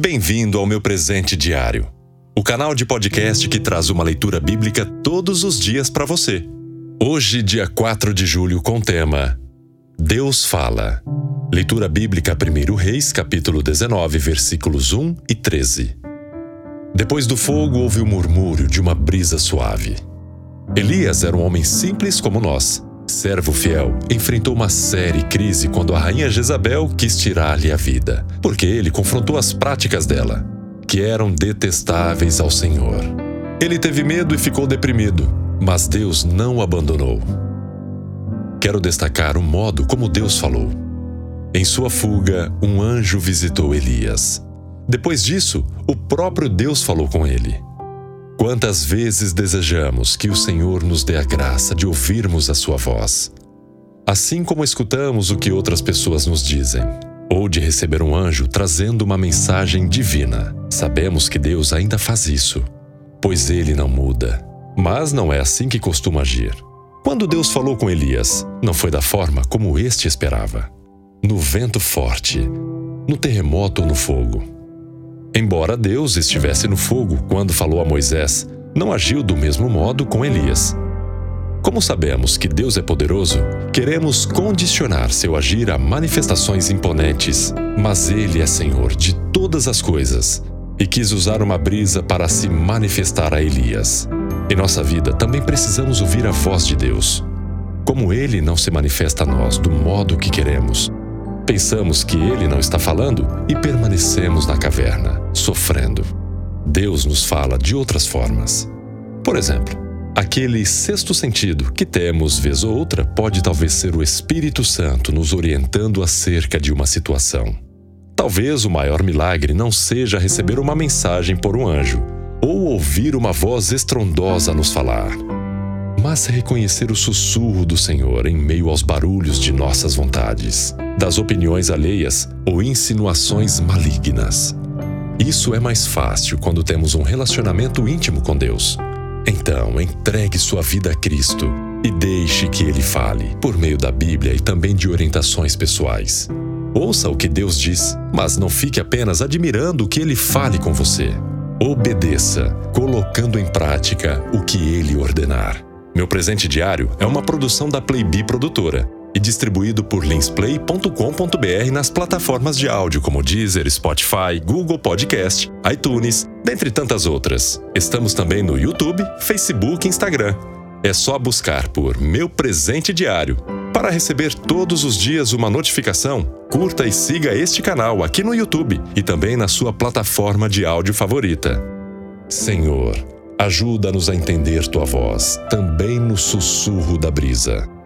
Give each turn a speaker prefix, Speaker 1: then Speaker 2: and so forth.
Speaker 1: Bem-vindo ao meu presente diário, o canal de podcast que traz uma leitura bíblica todos os dias para você. Hoje, dia 4 de julho, com o tema Deus fala. Leitura bíblica 1 Reis, capítulo 19, versículos 1 e 13. Depois do fogo houve o murmúrio de uma brisa suave. Elias era um homem simples como nós. Servo fiel, enfrentou uma séria crise quando a rainha Jezabel quis tirar-lhe a vida, porque ele confrontou as práticas dela, que eram detestáveis ao Senhor. Ele teve medo e ficou deprimido, mas Deus não o abandonou. Quero destacar o modo como Deus falou. Em sua fuga, um anjo visitou Elias. Depois disso, o próprio Deus falou com ele. Quantas vezes desejamos que o Senhor nos dê a graça de ouvirmos a Sua voz, assim como escutamos o que outras pessoas nos dizem, ou de receber um anjo trazendo uma mensagem divina. Sabemos que Deus ainda faz isso, pois ele não muda. Mas não é assim que costuma agir. Quando Deus falou com Elias, não foi da forma como este esperava. No vento forte, no terremoto ou no fogo. Embora Deus estivesse no fogo quando falou a Moisés, não agiu do mesmo modo com Elias. Como sabemos que Deus é poderoso, queremos condicionar seu agir a manifestações imponentes, mas Ele é Senhor de todas as coisas e quis usar uma brisa para se manifestar a Elias. Em nossa vida também precisamos ouvir a voz de Deus. Como Ele não se manifesta a nós do modo que queremos, Pensamos que ele não está falando e permanecemos na caverna, sofrendo. Deus nos fala de outras formas. Por exemplo, aquele sexto sentido que temos vez ou outra pode talvez ser o Espírito Santo nos orientando acerca de uma situação. Talvez o maior milagre não seja receber uma mensagem por um anjo ou ouvir uma voz estrondosa nos falar, mas reconhecer o sussurro do Senhor em meio aos barulhos de nossas vontades das opiniões alheias ou insinuações malignas. Isso é mais fácil quando temos um relacionamento íntimo com Deus. Então, entregue sua vida a Cristo e deixe que Ele fale, por meio da Bíblia e também de orientações pessoais. Ouça o que Deus diz, mas não fique apenas admirando o que Ele fale com você. Obedeça, colocando em prática o que Ele ordenar. Meu presente diário é uma produção da Playbee Produtora e distribuído por linsplay.com.br nas plataformas de áudio como Deezer, Spotify, Google Podcast, iTunes, dentre tantas outras. Estamos também no YouTube, Facebook e Instagram. É só buscar por Meu Presente Diário. Para receber todos os dias uma notificação, curta e siga este canal aqui no YouTube e também na sua plataforma de áudio favorita. Senhor, ajuda-nos a entender tua voz, também no sussurro da brisa.